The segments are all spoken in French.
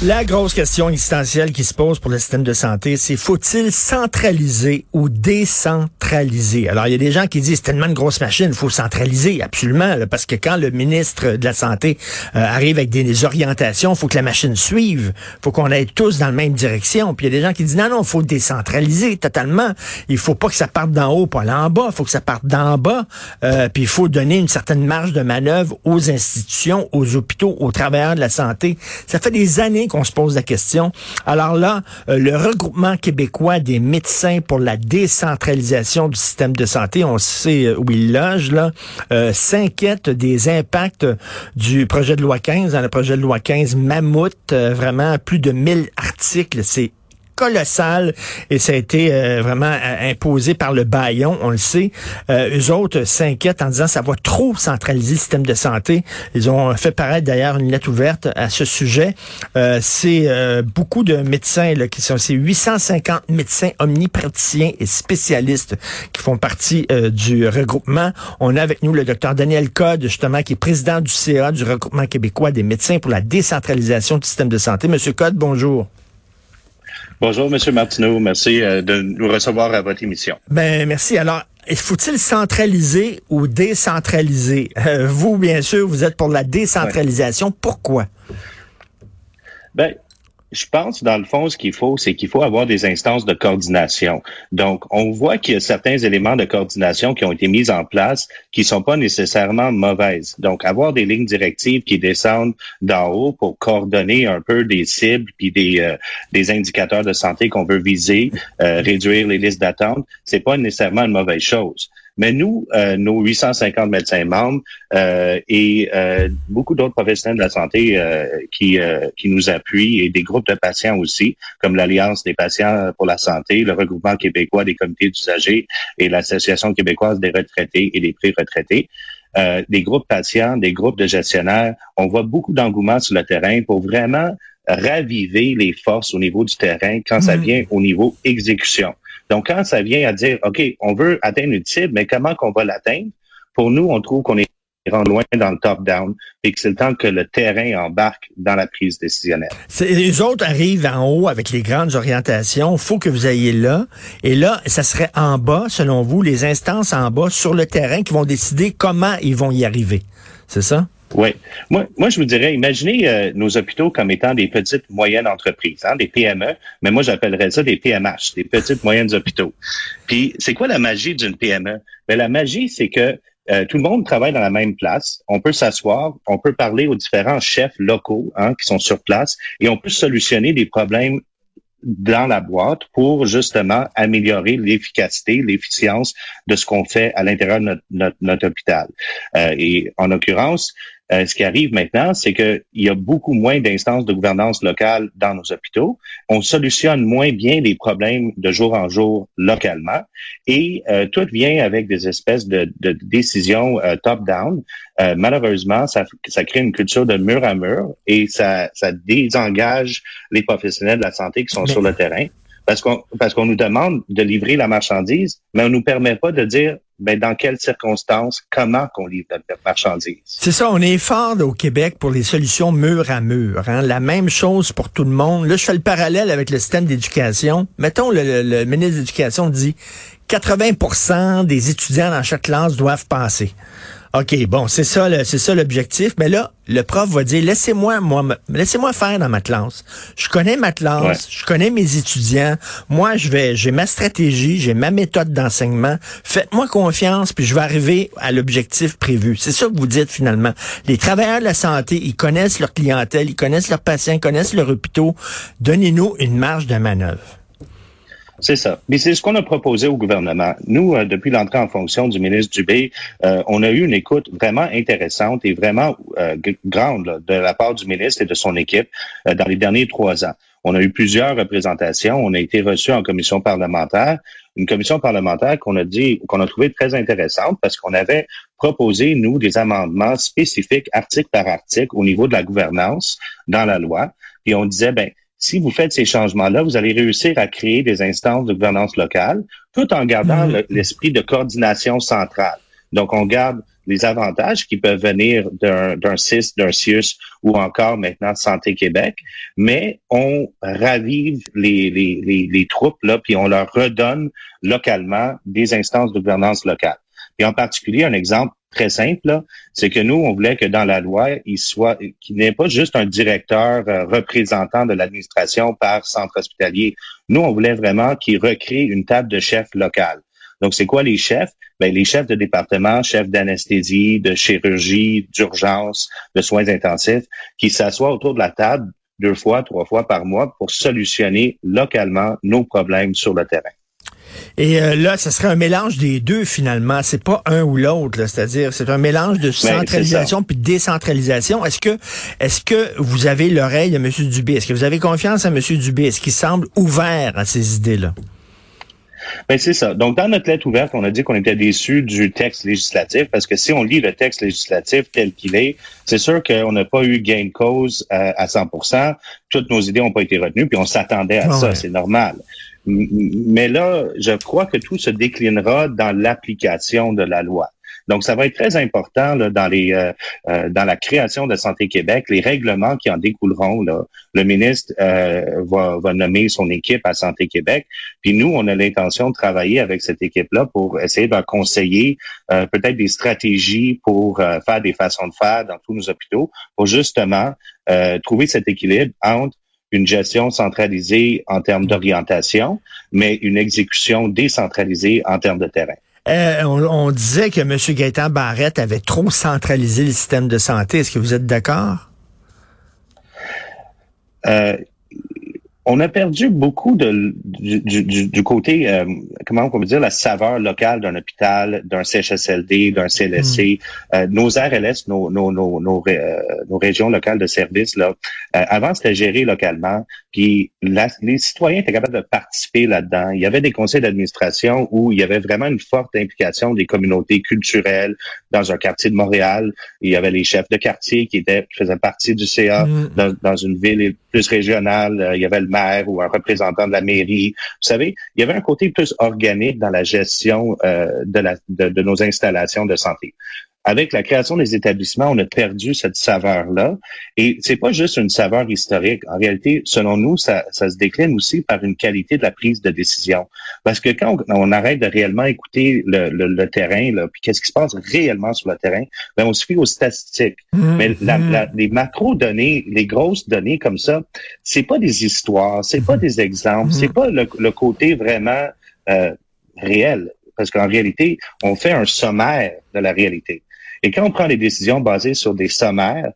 La grosse question existentielle qui se pose pour le système de santé, c'est faut-il centraliser ou décentraliser? Alors, il y a des gens qui disent, c'est tellement une grosse machine, il faut centraliser, absolument, parce que quand le ministre de la Santé euh, arrive avec des, orientations, il faut que la machine suive, faut qu'on aille tous dans la même direction. Puis il y a des gens qui disent, non, non, il faut décentraliser totalement. Il faut pas que ça parte d'en haut, pas en bas, il faut que ça parte d'en bas, euh, puis il faut donner une certaine marge de manœuvre aux institutions, aux hôpitaux, aux travailleurs de la santé. Ça fait des années qu'on se pose la question. Alors là, euh, le regroupement québécois des médecins pour la décentralisation du système de santé, on sait euh, où il loge, là, euh, s'inquiète des impacts du projet de loi 15. Dans le projet de loi 15, Mammouth, vraiment plus de 1000 articles, c'est colossal et ça a été euh, vraiment euh, imposé par le baillon, on le sait. Euh, eux autres s'inquiètent en disant ça va trop centraliser le système de santé. Ils ont fait paraître d'ailleurs une lettre ouverte à ce sujet. Euh, c'est beaucoup de médecins là, qui sont c'est 850 médecins omnipraticiens et spécialistes qui font partie du regroupement. On a avec nous le docteur Daniel Code justement qui est président du CA du regroupement québécois des médecins pour la décentralisation du système de santé. Monsieur Code, bonjour. Bonjour, Monsieur Martineau. Merci euh, de nous recevoir à votre émission. Ben, merci. Alors, faut-il centraliser ou décentraliser? Euh, vous, bien sûr, vous êtes pour la décentralisation. Pourquoi? Ben, je pense, dans le fond, ce qu'il faut, c'est qu'il faut avoir des instances de coordination. Donc, on voit qu'il y a certains éléments de coordination qui ont été mis en place qui sont pas nécessairement mauvaises. Donc, avoir des lignes directives qui descendent d'en haut pour coordonner un peu des cibles puis des, euh, des indicateurs de santé qu'on veut viser, euh, réduire les listes d'attente, c'est pas nécessairement une mauvaise chose. Mais nous, euh, nos 850 médecins membres euh, et euh, beaucoup d'autres professionnels de la santé qui, qui nous appuient et des groupes de patients aussi, comme l'Alliance des patients pour la santé, le regroupement québécois des comités d'usagers et l'Association québécoise des retraités et des pré-retraités. des groupes patients, des groupes de gestionnaires. On voit beaucoup d'engouement sur le terrain pour vraiment raviver les forces au niveau du terrain quand ça mmh. vient au niveau exécution. Donc, quand ça vient à dire, OK, on veut atteindre une cible, mais comment qu'on va l'atteindre? Pour nous, on trouve qu'on est loin dans le top-down et que c'est le temps que le terrain embarque dans la prise décisionnelle. Les autres arrivent en haut avec les grandes orientations. Il faut que vous ayez là. Et là, ça serait en bas, selon vous, les instances en bas sur le terrain qui vont décider comment ils vont y arriver. C'est ça? Oui. Moi, moi, je vous dirais, imaginez euh, nos hôpitaux comme étant des petites moyennes entreprises, hein, des PME, mais moi, j'appellerais ça des PMH, des petites moyennes hôpitaux. Puis, c'est quoi la magie d'une PME? Mais ben, la magie, c'est que euh, tout le monde travaille dans la même place. On peut s'asseoir, on peut parler aux différents chefs locaux hein, qui sont sur place et on peut solutionner des problèmes dans la boîte pour justement améliorer l'efficacité, l'efficience de ce qu'on fait à l'intérieur de notre, notre, hôpital. Euh, et en l'occurrence, euh, ce qui arrive maintenant, c'est qu'il y a beaucoup moins d'instances de gouvernance locale dans nos hôpitaux. On solutionne moins bien les problèmes de jour en jour localement et euh, tout vient avec des espèces de, de décisions euh, top-down. malheureusement, ça, ça crée une culture de mur à mur et ça, ça désengage les professionnels de la santé qui sont sur le terrain parce qu'on parce qu'on nous demande de livrer la marchandise, mais on nous permet pas de dire ben, dans quelles circonstances, comment qu'on livre la marchandise. C'est ça, on est fort au Québec pour les solutions mur à mur. Hein? La même chose pour tout le monde. Là, je fais le parallèle avec le système d'éducation. Mettons, le, le ministre de l'Éducation dit 80% des étudiants dans chaque classe doivent passer. OK, bon, c'est ça, c'est ça l'objectif. Mais là, le prof va dire, laissez-moi, moi, laissez-moi faire dans ma classe. Je connais ma classe, je connais mes étudiants. Moi, je vais, j'ai ma stratégie, j'ai ma méthode d'enseignement. Faites-moi confiance, puis je vais arriver à l'objectif prévu. C'est ça que vous dites finalement. Les travailleurs de la santé, ils connaissent leur clientèle, ils connaissent leurs patients, ils connaissent leurs hôpitaux. Donnez-nous une marge de manœuvre. C'est ça. Mais c'est ce qu'on a proposé au gouvernement. Nous, euh, depuis l'entrée en fonction du ministre Dubé, euh, on a eu une écoute vraiment intéressante et vraiment euh, grande de la part du ministre et de son équipe dans les derniers trois ans. On a eu plusieurs représentations. On a été reçus en commission parlementaire. Une commission parlementaire qu'on a dit, qu'on a trouvé très intéressante parce qu'on avait proposé, nous, des amendements spécifiques, article par article, au niveau de la gouvernance dans la loi. Puis on disait, ben, si vous faites ces changements-là, vous allez réussir à créer des instances de gouvernance locale tout en gardant mm-hmm. l'esprit de coordination centrale. Donc, on garde les avantages qui peuvent venir d'un CIS, d'un CIUS ou encore maintenant de Santé Québec, mais on ravive les, les, les, les troupes, là, puis on leur redonne localement des instances de gouvernance locale. Et en particulier, un exemple très simple, c'est que nous, on voulait que dans la loi, il soit, qu'il n'y ait pas juste un directeur euh, représentant de l'administration par centre hospitalier. Nous, on voulait vraiment qu'il recrée une table de chef local. Donc, c'est quoi les chefs? Ben, les chefs de département, chefs d'anesthésie, de chirurgie, d'urgence, de soins intensifs, qui s'assoient autour de la table deux fois, trois fois par mois pour solutionner localement nos problèmes sur le terrain. Et euh, là, ce serait un mélange des deux finalement. C'est pas un ou l'autre. C'est-à-dire, c'est un mélange de ben, centralisation puis de décentralisation. Est-ce que, est-ce que vous avez l'oreille de M. Dubé? Est-ce que vous avez confiance à M. Dubé? Est-ce qu'il semble ouvert à ces idées-là? Ben c'est ça. Donc, dans notre lettre ouverte, on a dit qu'on était déçus du texte législatif parce que si on lit le texte législatif tel qu'il est, c'est sûr qu'on n'a pas eu gain de cause euh, à, 100% Toutes nos idées n'ont pas été retenues, puis on s'attendait à ça, c'est normal. Mais là, je crois que tout se déclinera dans l'application de la loi. Donc, ça va être très important là, dans les euh, euh, dans la création de Santé Québec, les règlements qui en découleront. Là. Le ministre euh, va, va nommer son équipe à Santé Québec. Puis nous, on a l'intention de travailler avec cette équipe-là pour essayer de conseiller peut-être des stratégies pour faire des façons de faire dans tous nos hôpitaux, pour justement trouver cet équilibre entre une gestion centralisée en termes d'orientation, mais une exécution décentralisée en termes de terrain. Euh, on, disait que M. Gaétan Barrette avait trop centralisé le système de santé. Est-ce que vous êtes d'accord? Euh, on a perdu beaucoup de, du, côté, euh, comment on peut dire, la saveur locale d'un hôpital, d'un CHSLD, d'un CLSC. Hmm. Euh, nos RLS, nos, nos, nos, nos, euh, nos, régions locales de services, là, avant, c'était géré localement. Puis les citoyens étaient capables de participer là-dedans. Il y avait des conseils d'administration où il y avait vraiment une forte implication des communautés culturelles dans un quartier de Montréal. Il y avait les chefs de quartier qui, étaient, qui faisaient partie du CA hmm. dans, dans, une ville plus régionale. Il y avait le ou un représentant de la mairie. Vous savez, il y avait un côté plus organique dans la gestion euh, de, la, de, nos installations de santé avec la création des établissements, on a perdu cette saveur-là. Et c'est pas juste une saveur historique. En réalité, selon nous, ça, ça, se décline aussi par une qualité de la prise de décision. Parce que quand on, arrête de réellement écouter le, le, terrain, là, puis qu'est-ce qui se passe réellement sur le terrain, ben on se fie aux statistiques. Mmh, Mais la, mmh. la, les macro-données, les grosses données comme ça, c'est pas des histoires, c'est pas mmh. des exemples, c'est pas le, le, côté vraiment euh, réel. Parce qu'en réalité, on fait un sommaire de la réalité. Et quand on prend des décisions basées sur des sommaires,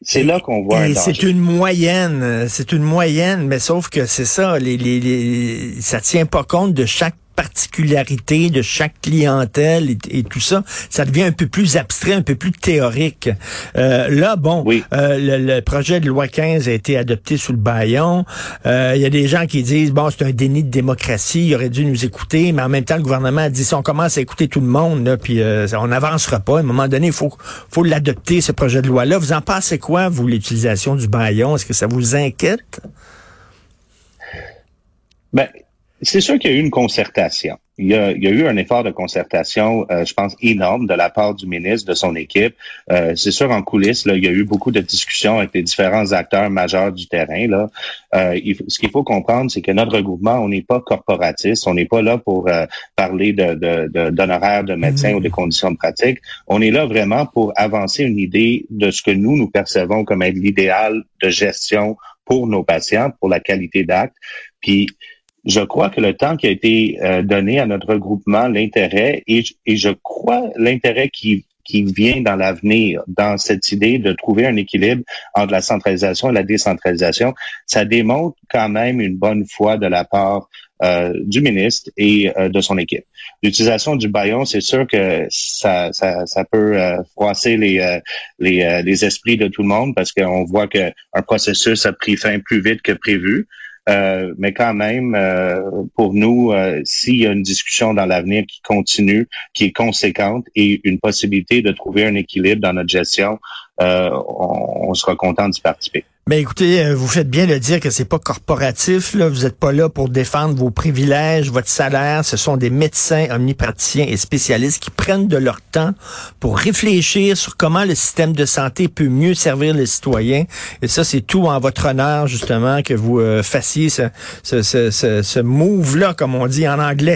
c'est là qu'on voit un C'est une moyenne, c'est une moyenne, mais sauf que c'est ça, les, les, les, ça tient pas compte de chaque particularité de chaque clientèle et, tout ça, ça devient un peu plus abstrait, un peu plus théorique. Euh, là, bon, euh, le, projet de loi 15 a été adopté sous le baillon. Euh, il y a des gens qui disent, bon, c'est un déni de démocratie, il aurait dû nous écouter, mais en même temps, le gouvernement a dit, si on commence à écouter tout le monde, là, puis on n'avancera pas. À un moment donné, il faut, faut l'adopter, ce projet de loi-là. Vous en pensez quoi, vous, l'utilisation du baillon? Est-ce que ça vous inquiète? Ben, c'est sûr qu'il y a eu une concertation. Il y a, il y a eu un effort de concertation, euh, je pense, énorme de la part du ministre, de son équipe. Euh, c'est sûr, en coulisses, là, il y a eu beaucoup de discussions avec les différents acteurs majeurs du terrain. Là. Euh, ce qu'il faut comprendre, c'est que notre regroupement, on n'est pas corporatiste, on n'est pas là pour parler de, d'honoraires de, de, médecins mmh. ou de conditions de pratique. On est là vraiment pour avancer une idée de ce que nous, nous percevons comme être l'idéal de gestion pour nos patients, pour la qualité d'acte. Puis je crois que le temps qui a été euh, donné à notre regroupement, l'intérêt, et, et, je crois l'intérêt qui, qui vient dans l'avenir, dans cette idée de trouver un équilibre entre la centralisation et la décentralisation, ça démontre quand même une bonne foi de la part euh, du ministre et euh, de son équipe. L'utilisation du baillon, c'est sûr que ça, ça, ça peut froisser les, les, les esprits de tout le monde parce qu'on voit qu'un processus a pris fin plus vite que prévu. Euh, mais quand même, euh, pour nous, euh, s'il y a une discussion dans l'avenir qui continue, qui est conséquente et une possibilité de trouver un équilibre dans notre gestion, on, sera content d'y participer. Ben écoutez, euh, vous faites bien de dire que c'est pas corporatif. Vous n'êtes pas là pour défendre vos privilèges, votre salaire. Ce sont des médecins omnipraticiens et spécialistes qui prennent de leur temps pour réfléchir sur comment le système de santé peut mieux servir les citoyens. Et ça, c'est tout en votre honneur, justement, que vous euh, fassiez ce, ce, ce, ce move-là, comme on dit en anglais.